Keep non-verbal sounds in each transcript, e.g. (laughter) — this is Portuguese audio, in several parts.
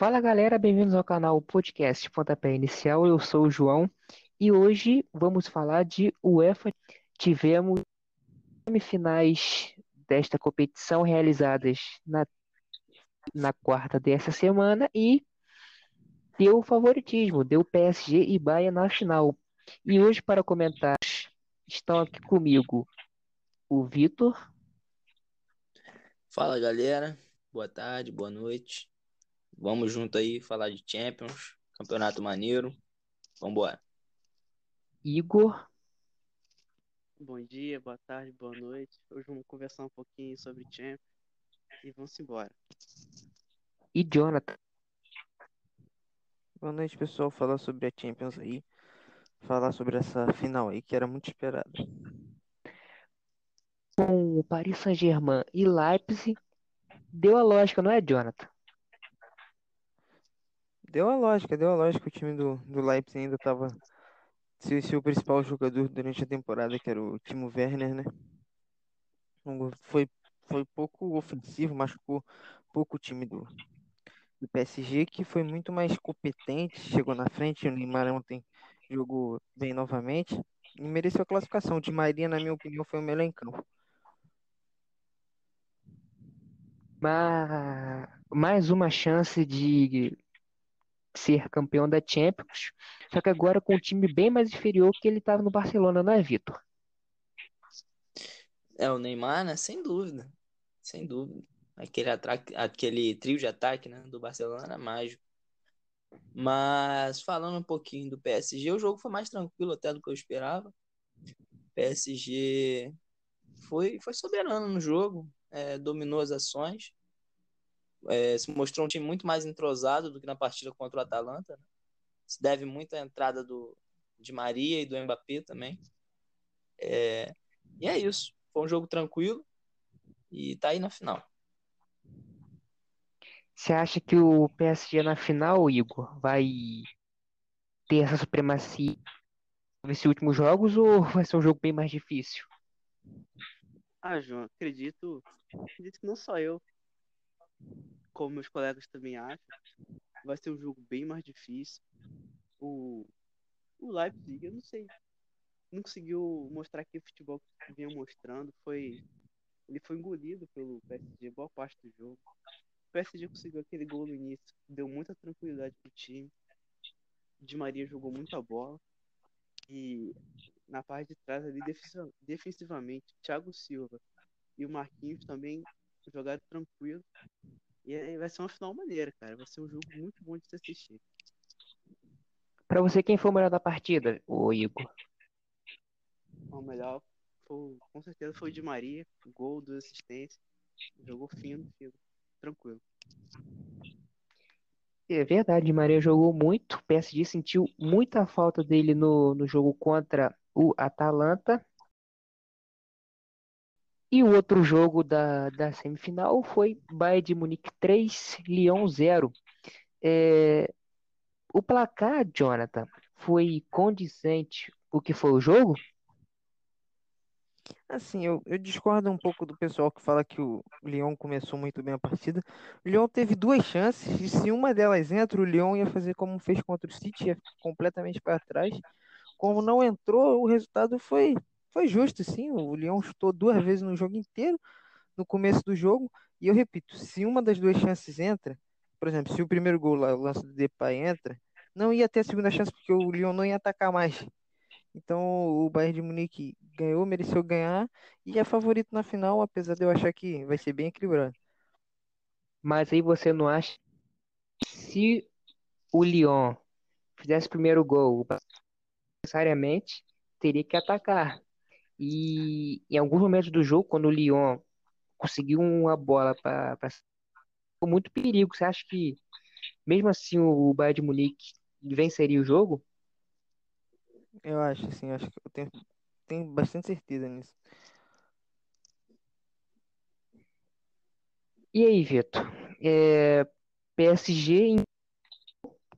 Fala galera, bem-vindos ao canal Podcast Pontapé Inicial. Eu sou o João e hoje vamos falar de UEFA. Tivemos semifinais desta competição realizadas na, na quarta dessa semana e deu favoritismo, deu PSG e Bahia na final. E hoje, para comentar, estão aqui comigo o Vitor. Fala galera, boa tarde, boa noite. Vamos junto aí falar de Champions, campeonato maneiro. Vambora. Igor. Bom dia, boa tarde, boa noite. Hoje vamos conversar um pouquinho sobre Champions e vamos embora. E Jonathan. Boa noite, pessoal. Falar sobre a Champions aí. Falar sobre essa final aí que era muito esperada. Com o Paris Saint-Germain e Leipzig, deu a lógica, não é, Jonathan? Deu a lógica, deu a lógica. O time do, do Leipzig ainda estava se, se o principal jogador durante a temporada, que era o Timo Werner, né? Foi, foi pouco ofensivo, machucou pouco o time do, do PSG, que foi muito mais competente, chegou na frente, o Neymar ontem jogou bem novamente e mereceu a classificação. O Di Maria, na minha opinião, foi o melhor em campo. mais uma chance de ser campeão da Champions, só que agora com um time bem mais inferior que ele estava no Barcelona, não é, Vitor? É, o Neymar, né? Sem dúvida. Sem dúvida. Aquele, ataque, aquele trio de ataque né, do Barcelona era mágico. Mas falando um pouquinho do PSG, o jogo foi mais tranquilo até do que eu esperava. O PSG foi, foi soberano no jogo, é, dominou as ações é, se mostrou um time muito mais entrosado do que na partida contra o Atalanta. Né? Se deve muito à entrada do, de Maria e do Mbappé também. É, e é isso. Foi um jogo tranquilo e tá aí na final. Você acha que o PSG na final, Igor, vai ter essa supremacia nesses últimos jogos ou vai ser um jogo bem mais difícil? Ah, João, acredito, acredito que não só eu, como meus colegas também acham, vai ser um jogo bem mais difícil. O, o Leipzig, eu não sei, não conseguiu mostrar aquele futebol que vinha mostrando. Foi, ele foi engolido pelo PSG boa parte do jogo. O PSG conseguiu aquele gol no início, deu muita tranquilidade pro time. Di Maria jogou muita bola. E na parte de trás ali, defensivamente, Thiago Silva e o Marquinhos também jogaram tranquilo. E aí vai ser uma final maneira, cara. Vai ser um jogo muito bom de se assistir. Pra você, quem foi o melhor da partida, o Igor? O melhor, foi, com certeza, foi o de Maria. Gol, duas assistências. Jogou fino, fino. Tranquilo. É verdade, Maria jogou muito. O PSG sentiu muita falta dele no, no jogo contra o Atalanta. E o outro jogo da, da semifinal foi Bayern de Munique 3, Lyon 0. É, o placar, Jonathan, foi condizente o que foi o jogo? Assim, eu, eu discordo um pouco do pessoal que fala que o Lyon começou muito bem a partida. O Lyon teve duas chances, e se uma delas entra, o Lyon ia fazer como fez contra o City, ia completamente para trás. Como não entrou, o resultado foi foi justo, sim. O Lyon chutou duas vezes no jogo inteiro, no começo do jogo. E eu repito, se uma das duas chances entra, por exemplo, se o primeiro gol lá, o lance do Depay entra, não ia ter a segunda chance porque o Lyon não ia atacar mais. Então o Bayern de Munique ganhou, mereceu ganhar e é favorito na final, apesar de eu achar que vai ser bem equilibrado. Mas aí você não acha se o Lyon fizesse o primeiro gol, necessariamente teria que atacar. E em alguns momentos do jogo, quando o Lyon conseguiu uma bola para muito perigo. Você acha que mesmo assim o Bayern de Munique venceria o jogo? Eu acho, assim, acho que eu tenho, tenho bastante certeza nisso. E aí, Vitor? É, PSG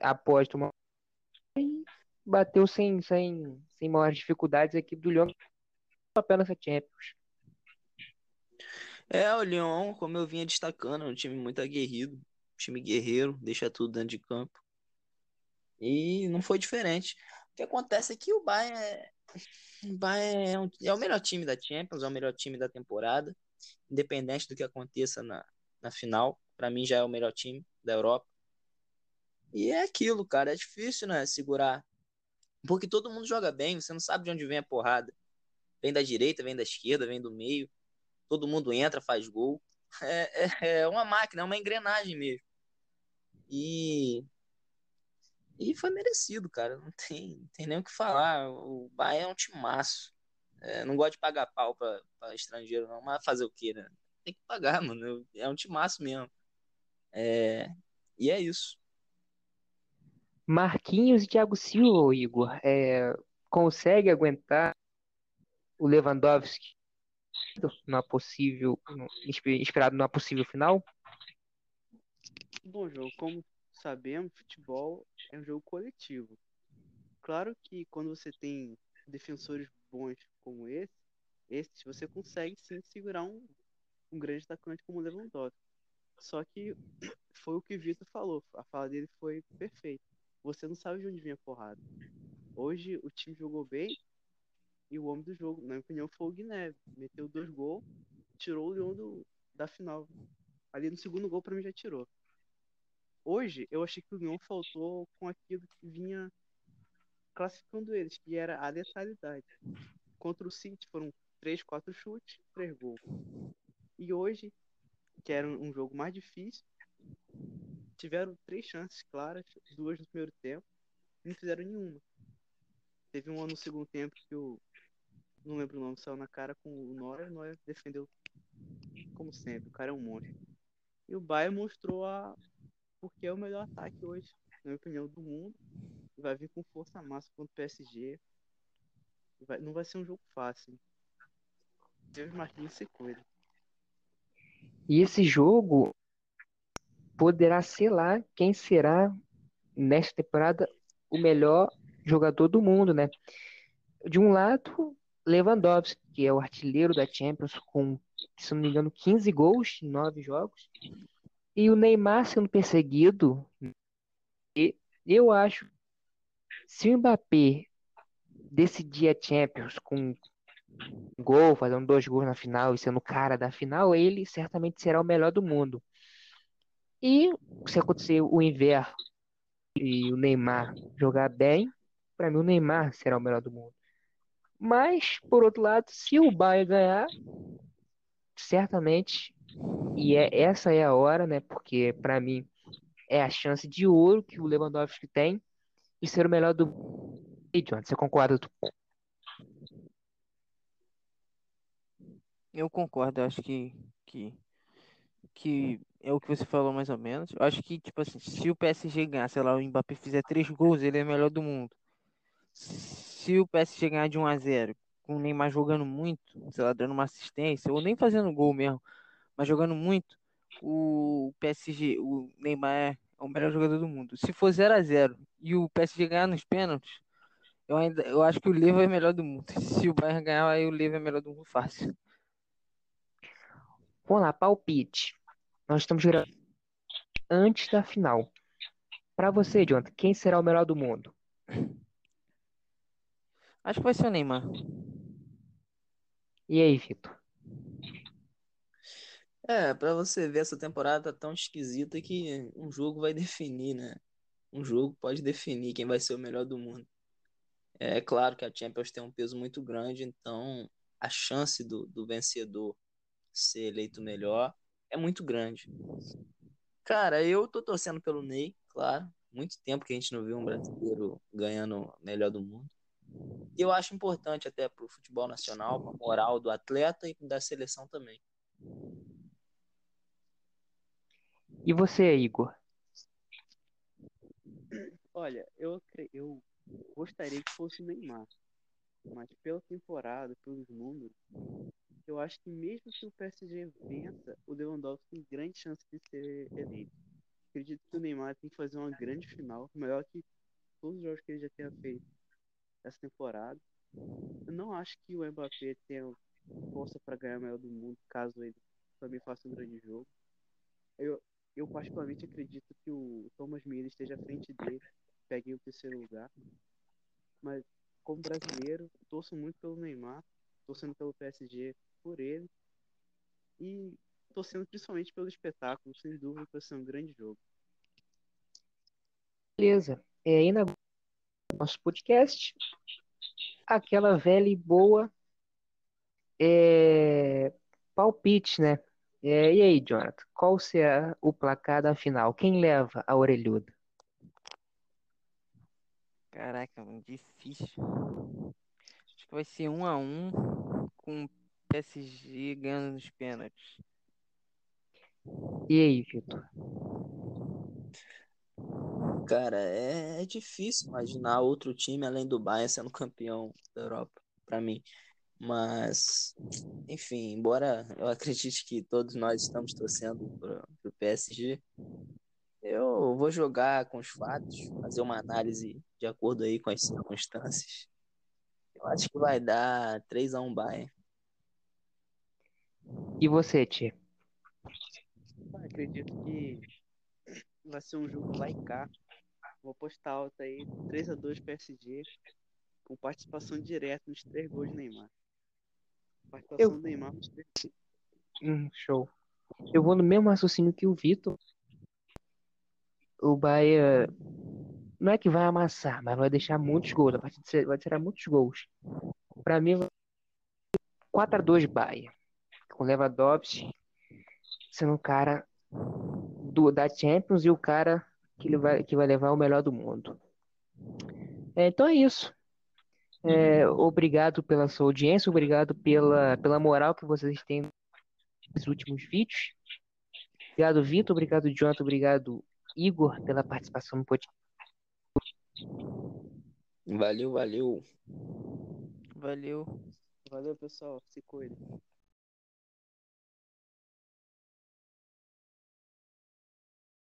após tomar bateu sem, sem, sem maiores dificuldades a equipe do Lyon papel nessa Champions. É, o Lyon, como eu vinha destacando, é um time muito aguerrido. time guerreiro, deixa tudo dentro de campo. E não foi diferente. O que acontece é que o Bayern é, o Bayern é, um, é o melhor time da Champions, é o melhor time da temporada, independente do que aconteça na, na final. Para mim já é o melhor time da Europa. E é aquilo, cara, é difícil, né, segurar. Porque todo mundo joga bem, você não sabe de onde vem a porrada. Vem da direita, vem da esquerda, vem do meio. Todo mundo entra, faz gol. É, é, é uma máquina, é uma engrenagem mesmo. E e foi merecido, cara. Não tem, não tem nem o que falar. O Bahia é um timaço. É, não gosto de pagar pau pra, pra, estrangeiro, não. Mas fazer o quê, né? Tem que pagar, mano. É um timaço mesmo. É, e é isso. Marquinhos e Thiago Silva, Igor, é, consegue aguentar o Lewandowski na possível, esperado numa possível final? Bom, João, como sabemos, futebol é um jogo coletivo. Claro que quando você tem defensores bons como esse, esses, você consegue sim segurar um, um grande atacante como o Lewandowski. Só que (clears throat) foi o que o Vitor falou, a fala dele foi perfeita. Você não sabe de onde vem a porrada. Hoje o time jogou bem e o homem do jogo, na minha opinião, foi o Guiné. Meteu dois gols, tirou o Leão do, da final. Ali no segundo gol, para mim, já tirou. Hoje, eu achei que o Lyon faltou com aquilo que vinha classificando eles, que era a letalidade. Contra o City foram 3, 4 chutes, 3 gols. E hoje, que era um jogo mais difícil, tiveram três chances claras, duas no primeiro tempo, não fizeram nenhuma. Teve uma no segundo tempo que o. Não lembro o nome, saiu na cara com o Neuer. O Neuer defendeu como sempre. O cara é um monstro. E o Bayern mostrou a, porque é o melhor ataque hoje, na minha opinião, do mundo. Vai vir com força máxima contra o PSG. Vai, não vai ser um jogo fácil. Deus Marquinhos se cuida. E esse jogo poderá lá quem será nesta temporada o melhor jogador do mundo, né? De um lado, Lewandowski, que é o artilheiro da Champions com, se não me engano, 15 gols em 9 jogos. E o Neymar sendo perseguido, eu acho se o Mbappé decidir a Champions com um gol, fazendo dois gols na final e sendo o cara da final, ele certamente será o melhor do mundo. E se acontecer o inverno e o Neymar jogar bem, para mim o Neymar será o melhor do mundo. Mas, por outro lado, se o Bayern ganhar, certamente e é, essa é a hora, né? Porque para mim é a chance de ouro que o Lewandowski tem de ser o melhor do. E John, você concorda? Eu concordo, acho que, que, que é o que você falou mais ou menos. Eu acho que, tipo assim, se o PSG ganhar, sei lá, o Mbappé fizer três gols, ele é o melhor do mundo. Se o PSG ganhar de 1 a 0 com o Neymar jogando muito, sei lá, dando uma assistência, ou nem fazendo gol mesmo, mas jogando muito, o PSG, o Neymar é o melhor jogador do mundo. Se for 0 a 0 e o PSG ganhar nos pênaltis, eu ainda eu acho que o Levo é melhor do mundo. (laughs) Se o Bayern ganhar, aí o Levo é melhor do mundo fácil. Vamos lá, palpite. Nós estamos gravando antes da final. Para você, Jonathan, quem será o melhor do mundo? Acho que vai ser o Neymar. E aí, Vitor? É, pra você ver, essa temporada tá tão esquisita que um jogo vai (laughs) definir, né? Um jogo pode definir quem vai ser o melhor do mundo. É claro que a Champions tem um peso muito grande, então a chance do, do vencedor ser eleito melhor é muito grande. Cara, eu tô torcendo pelo Ney, claro. Muito tempo que a gente não viu um brasileiro ganhando melhor do mundo. Eu acho importante até pro futebol nacional, pra moral do atleta e da seleção também. E você, Igor? Olha, eu, eu gostaria que fosse o Neymar. Mas pela temporada, pelos números, eu acho que mesmo se o PSG vença, o Lewandowski tem grande chance de ser eleito. Acredito que o Neymar tem que fazer uma grande final, melhor que todos os jogos que ele já tenha feito essa temporada. Eu não acho que o Mbappé tenha força para ganhar o melhor do mundo, caso ele também faça um grande jogo. Eu, Eu particularmente acredito que o Thomas Miller esteja à frente dele, pegue o terceiro lugar. Mas como brasileiro, torço muito pelo Neymar, torcendo pelo PSG por ele e torcendo principalmente pelo espetáculo, sem dúvida vai ser um grande jogo. Beleza. É, ainda nosso podcast, aquela velha e boa é, palpite, né? É, e aí, Jonathan, qual será o placar da final? Quem leva a orelhuda? Caraca, difícil. Acho que vai ser um a um com o PSG ganhando nos pênaltis. E aí, Vitor? Cara, é, é difícil imaginar outro time além do Bayern sendo campeão da Europa, pra mim. Mas, enfim, embora eu acredite que todos nós estamos torcendo para o PSG, eu vou jogar com os fatos, fazer uma análise de acordo aí com as circunstâncias. Eu acho que vai dar 3 a 1 Bayern. E você, Tia? Acredito que vai ser um jogo lá e cá. Vou apostar alto aí, 3 a 2 PSG, com participação direta nos três gols de Neymar. Participação Eu- do Neymar nos três Hum, show. Eu vou no mesmo raciocínio que o Vitor. O Bahia não é que vai amassar, mas vai deixar muitos gols. A partir de ser- vai tirar muitos gols. Pra mim, vai 4 a 2 Bahia. Com Lewandowski sendo um cara do, da Champions e o cara que, ele vai, que vai levar o melhor do mundo. É, então é isso. É, obrigado pela sua audiência, obrigado pela, pela moral que vocês têm nos últimos vídeos. Obrigado, Vitor. Obrigado, Jonathan. Obrigado, Igor, pela participação no podcast. Valeu, valeu. Valeu. Valeu, pessoal. Se cuidem.